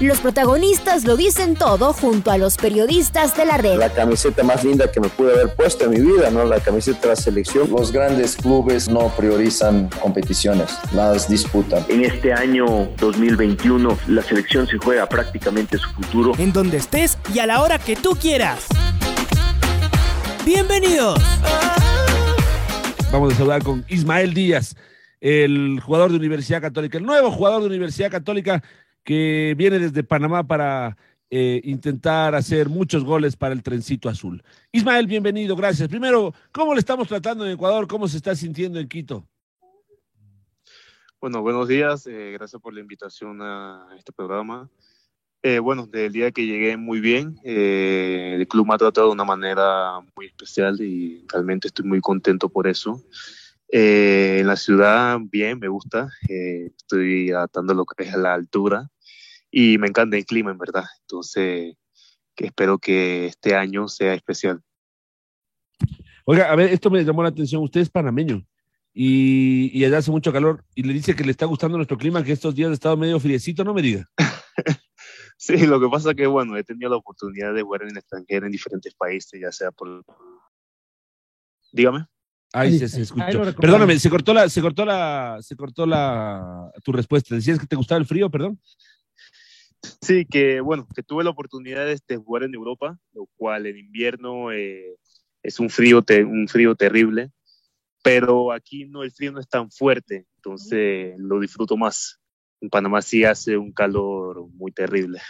Los protagonistas lo dicen todo junto a los periodistas de la red. La camiseta más linda que me pude haber puesto en mi vida, ¿no? La camiseta de la selección. Los grandes clubes no priorizan competiciones, las disputan. En este año 2021 la selección se juega prácticamente su futuro. En donde estés y a la hora que tú quieras. Bienvenidos. Vamos a saludar con Ismael Díaz, el jugador de Universidad Católica, el nuevo jugador de Universidad Católica que viene desde Panamá para eh, intentar hacer muchos goles para el trencito azul. Ismael, bienvenido, gracias. Primero, ¿cómo le estamos tratando en Ecuador? ¿Cómo se está sintiendo en Quito? Bueno, buenos días, eh, gracias por la invitación a este programa. Eh, bueno, desde el día que llegué muy bien, el club me ha tratado de una manera muy especial y realmente estoy muy contento por eso. en la ciudad, bien, me gusta, estoy adaptando lo que es a la altura y me encanta el clima, en verdad. Entonces, que espero que este año sea especial. Oiga, a ver, esto me llamó la atención. Usted es panameño y, y allá hace mucho calor y le dice que le está gustando nuestro clima, que estos días ha estado medio friecito, no me diga. sí, lo que pasa que, bueno, he tenido la oportunidad de jugar en el extranjero en diferentes países, ya sea por... Dígame. Ay, se, se escuchó. Perdóname, se cortó la, se cortó la, se cortó la, tu respuesta. Decías que te gustaba el frío, perdón. Sí, que bueno, que tuve la oportunidad de este, jugar en Europa, lo cual en invierno eh, es un frío, un frío terrible, pero aquí no, el frío no es tan fuerte, entonces lo disfruto más. En Panamá sí hace un calor muy terrible.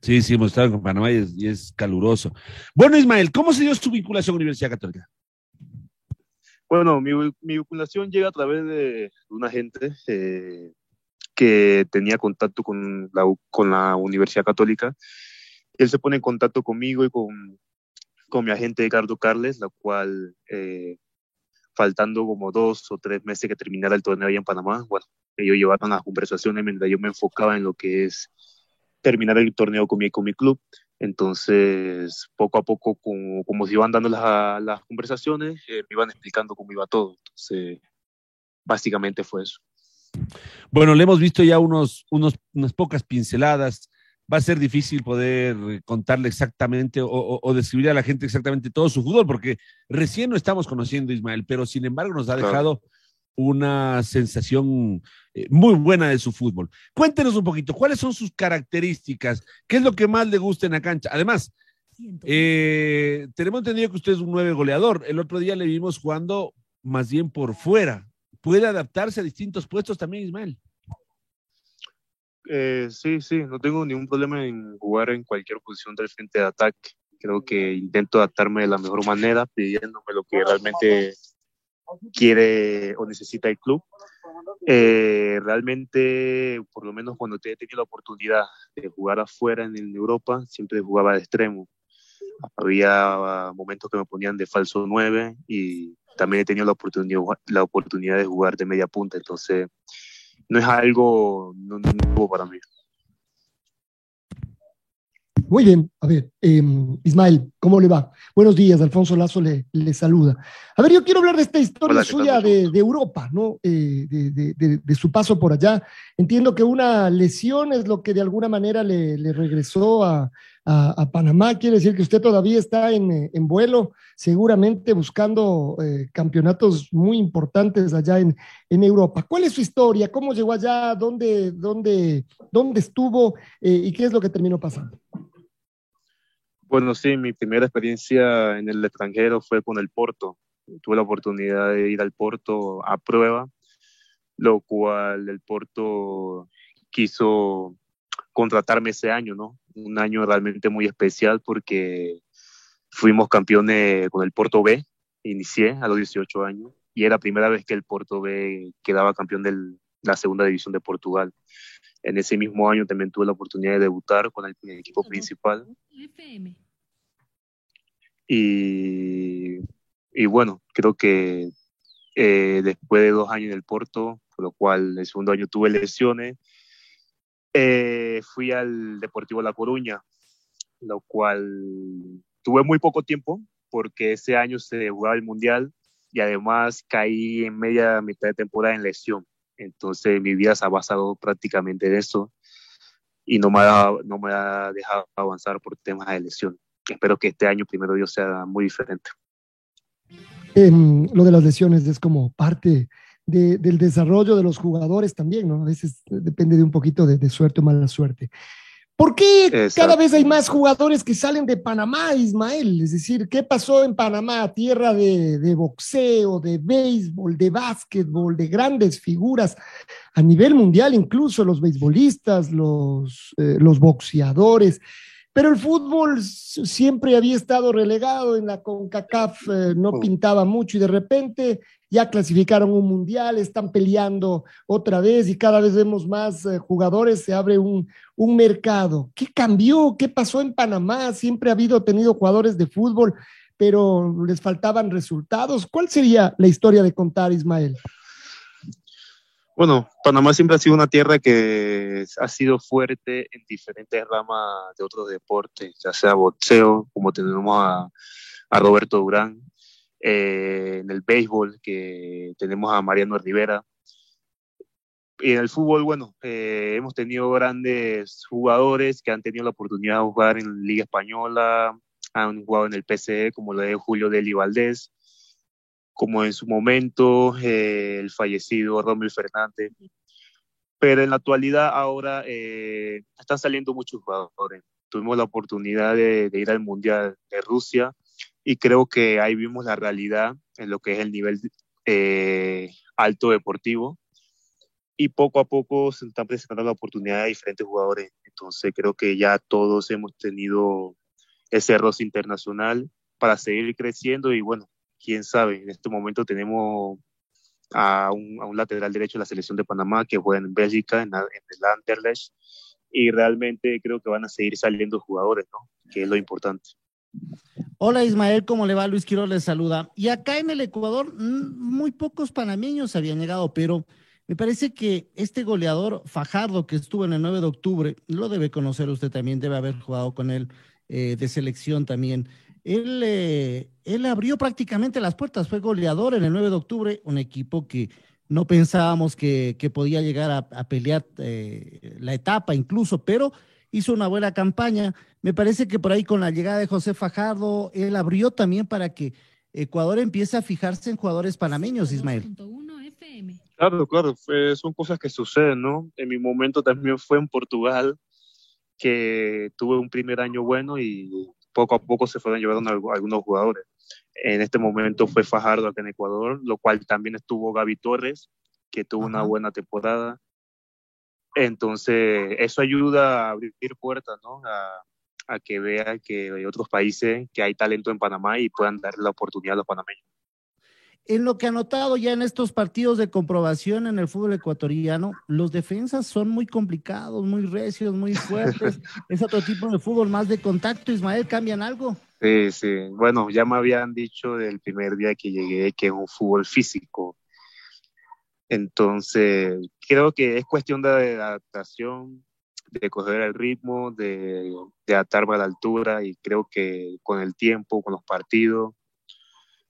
Sí, sí, hemos estado en Panamá y es, caluroso. Bueno, Ismael, ¿cómo se dio su vinculación a la Universidad Católica? Bueno, mi, vinculación llega a través de una gente eh, que tenía contacto con la, con la Universidad Católica. Él se pone en contacto conmigo y con, con mi agente Ricardo Carles, la cual, eh, faltando como dos o tres meses que terminara el torneo allá en Panamá, bueno, ellos llevaron las conversaciones mientras yo me enfocaba en lo que es terminar el torneo con mi, con mi club. Entonces, poco a poco, como, como se iban dando las, las conversaciones, eh, me iban explicando cómo iba todo. Entonces, básicamente fue eso. Bueno, le hemos visto ya unos, unos, unas pocas pinceladas. Va a ser difícil poder contarle exactamente o, describir a la gente exactamente todo su fútbol, porque recién no estamos conociendo a Ismael, pero sin embargo nos ha dejado una sensación eh, muy buena de su fútbol. Cuéntenos un poquito, ¿cuáles son sus características? ¿Qué es lo que más le gusta en la cancha? Además, eh, tenemos entendido que usted es un nueve goleador. El otro día le vimos jugando más bien por fuera puede adaptarse a distintos puestos también, Ismael. Eh, sí, sí, no tengo ningún problema en jugar en cualquier posición del frente de ataque. Creo que intento adaptarme de la mejor manera, pidiéndome lo que realmente quiere o necesita el club. Eh, realmente, por lo menos cuando he tenido la oportunidad de jugar afuera en Europa, siempre jugaba de extremo. Había momentos que me ponían de falso 9 y también he tenido la oportunidad, la oportunidad de jugar de media punta, entonces no es algo nuevo para mí. Muy bien, a ver, em, Ismael, ¿cómo le va? Buenos días, Alfonso Lazo le, le saluda. A ver, yo quiero hablar de esta historia suya de, de, Europa, ¿no? Eh, de, de, de, su paso por allá. Entiendo que una lesión es lo que de alguna manera le, le regresó a, a, Panamá. Quiere decir que usted todavía está en, en vuelo, seguramente buscando eh, campeonatos muy importantes allá en, en, Europa. ¿Cuál es su historia? ¿Cómo llegó allá? ¿Dónde, dónde, dónde estuvo? Eh, ¿Y qué es lo que terminó pasando? Bueno, sí, mi primera experiencia en el extranjero fue con el Porto. Tuve la oportunidad de ir al Porto a prueba, lo cual el Porto quiso contratarme ese año, ¿no? Un año realmente muy especial porque fuimos campeones con el Porto B, inicié a los 18 años y era la primera vez que el Porto B quedaba campeón de la segunda división de Portugal. En ese mismo año también tuve la oportunidad de debutar con el, equipo principal. Y bueno, creo que eh, después de dos años en el Porto, por lo cual el segundo año tuve lesiones, eh, fui al Deportivo La Coruña, lo cual tuve muy poco tiempo porque ese año se jugaba el Mundial y además caí en media mitad de temporada en lesión. Entonces mi vida se ha basado prácticamente en eso y no me ha, no me ha dejado avanzar por temas de lesión. Espero que este año, primero Dios, sea muy diferente. Lo de las lesiones es como parte del desarrollo de los jugadores también, ¿no? A veces depende de un poquito de, suerte o mala suerte. ¿Por qué cada vez hay más jugadores que salen de Panamá, Ismael? Es decir, ¿qué pasó en Panamá? Tierra de, boxeo, de béisbol, de básquetbol, de grandes figuras a nivel mundial, incluso los beisbolistas, los, eh, los boxeadores. Pero el fútbol siempre había estado relegado en la CONCACAF, eh, no pintaba mucho y de repente ya clasificaron un mundial, están peleando otra vez y cada vez vemos más eh, jugadores, se abre un, un, mercado. ¿Qué cambió? ¿Qué pasó en Panamá? Siempre ha habido tenido jugadores de fútbol, pero les faltaban resultados. ¿Cuál sería la historia de contar, Ismael? Bueno, Panamá siempre ha sido una tierra que ha sido fuerte en diferentes ramas de otros deportes, ya sea boxeo, como tenemos a, Roberto Durán, eh, en el béisbol, que tenemos a Mariano Rivera. Y en el fútbol, bueno, eh, hemos tenido grandes jugadores que han tenido la oportunidad de jugar en Liga Española, han jugado en el PCE, como lo de Julio Deli Valdés, como en su momento eh, el fallecido Romel Fernández. Pero en la actualidad ahora eh, están saliendo muchos jugadores. Tuvimos la oportunidad de, ir al Mundial de Rusia y creo que ahí vimos la realidad en lo que es el nivel eh, alto deportivo y poco a poco se están presentando la oportunidad de diferentes jugadores. Entonces creo que ya todos hemos tenido ese roce internacional para seguir creciendo y bueno, quién sabe, en este momento tenemos a un, lateral derecho de la selección de Panamá que juega en Bélgica, en, el Anderlecht, y realmente creo que van a seguir saliendo jugadores, ¿no? Que es lo importante. Hola Ismael, ¿cómo le va? Luis Quiroz les saluda. Y acá en el Ecuador, muy pocos panameños habían llegado, pero me parece que este goleador Fajardo que estuvo en el 9 de octubre, lo debe conocer usted también, debe haber jugado con él eh, de selección también él, eh, él abrió prácticamente las puertas, fue goleador en el 9 de octubre, un equipo que no pensábamos que, podía llegar a, pelear eh, la etapa incluso, pero hizo una buena campaña. Me parece que por ahí con la llegada de José Fajardo, él abrió también para que Ecuador empiece a fijarse en jugadores panameños, Ismael. Claro, claro, son cosas que suceden, ¿no? En mi momento también fue en Portugal, que tuve un primer año bueno y poco a poco se fueron llevando algunos jugadores. En este momento fue Fajardo acá en Ecuador, lo cual también estuvo Gaby Torres, que tuvo una buena temporada. Entonces, eso ayuda a abrir puertas, ¿no? A, a que vean que hay otros países que hay talento en Panamá y puedan darle la oportunidad a los panameños en lo que ha notado ya en estos partidos de comprobación en el fútbol ecuatoriano, los defensas son muy complicados, muy recios, muy fuertes. es otro tipo de fútbol más de contacto. Ismael, ¿cambian algo? Sí, sí. Bueno, ya me habían dicho del primer día que llegué que es un fútbol físico. Entonces, creo que es cuestión de adaptación, de coger el ritmo, de, de atarme a la altura y creo que con el tiempo, con los partidos,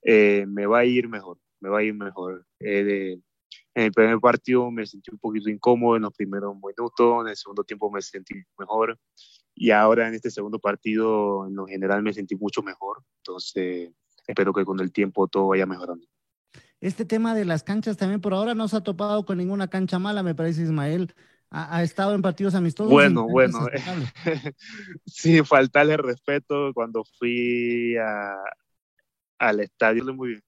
eh, me va a ir mejor, me va a ir mejor. Eh, en el primer partido me sentí un poquito incómodo en los primeros minutos, en el segundo tiempo me sentí mejor y ahora en este segundo partido en lo general me sentí mucho mejor. Entonces espero que con el tiempo todo vaya mejorando. Este tema de las canchas también por ahora no se ha topado con ninguna cancha mala, me parece Ismael. Ha, estado en partidos amistosos. Bueno, bueno. sí, faltarle respeto cuando fui a, al estadio muy bien.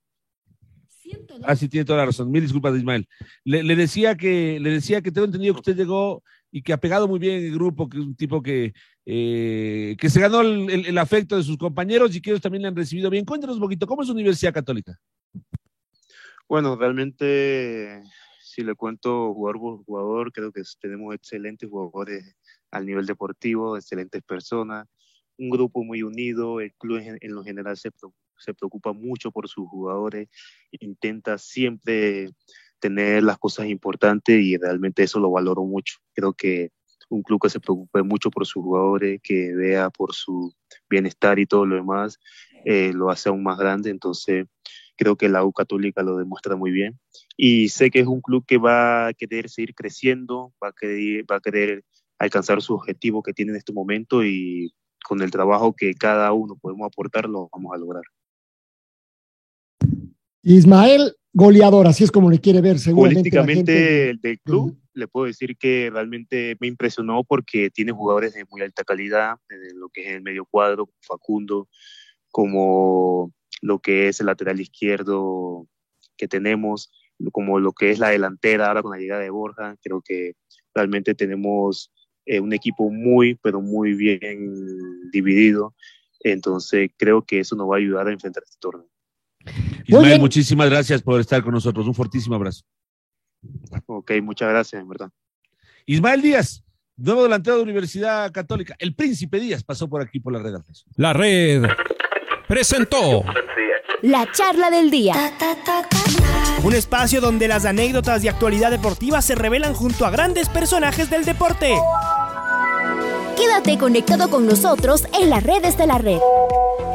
Ah, sí, tiene toda la razón. Mil disculpas, Ismael. Le, decía que, le decía que tengo entendido que usted llegó y que ha pegado muy bien el grupo, que es un tipo que, eh, que se ganó el, afecto de sus compañeros y que ellos también le han recibido bien. Cuéntanos un poquito, ¿cómo es Universidad Católica? Bueno, realmente, si le cuento jugador por jugador, creo que tenemos excelentes jugadores al nivel deportivo, excelentes personas. un grupo muy unido, el club en, en lo general se, se preocupa mucho por sus jugadores, intenta siempre tener las cosas importantes y realmente eso lo valoro mucho. Creo que un club que se preocupe mucho por sus jugadores, que vea por su bienestar y todo lo demás, eh, lo hace aún más grande. Entonces, creo que la U Católica lo demuestra muy bien. Y sé que es un club que va a querer seguir creciendo, va a querer, alcanzar su objetivo que tiene en este momento y con el trabajo que cada uno podemos aportar, lo vamos a lograr. Ismael, goleador, así es como le quiere ver, seguramente. Políticamente el del club, le puedo decir que realmente me impresionó porque tiene jugadores de muy alta calidad, en lo que es el medio cuadro, Facundo, como lo que es el lateral izquierdo que tenemos, como lo que es la delantera ahora con la llegada de Borja. Creo que realmente tenemos eh, un equipo muy, pero muy bien dividido. Entonces creo que eso nos va a ayudar a enfrentar este torneo. Ismael, muchísimas gracias por estar con nosotros. Un fortísimo abrazo. Ok, muchas gracias, en verdad. Ismael Díaz, nuevo delantero de Universidad Católica. El Príncipe Díaz pasó por aquí por la red. La red presentó la charla del día. Un espacio donde las anécdotas de actualidad deportiva se revelan junto a grandes personajes del deporte. Quédate conectado con nosotros en las redes de la red.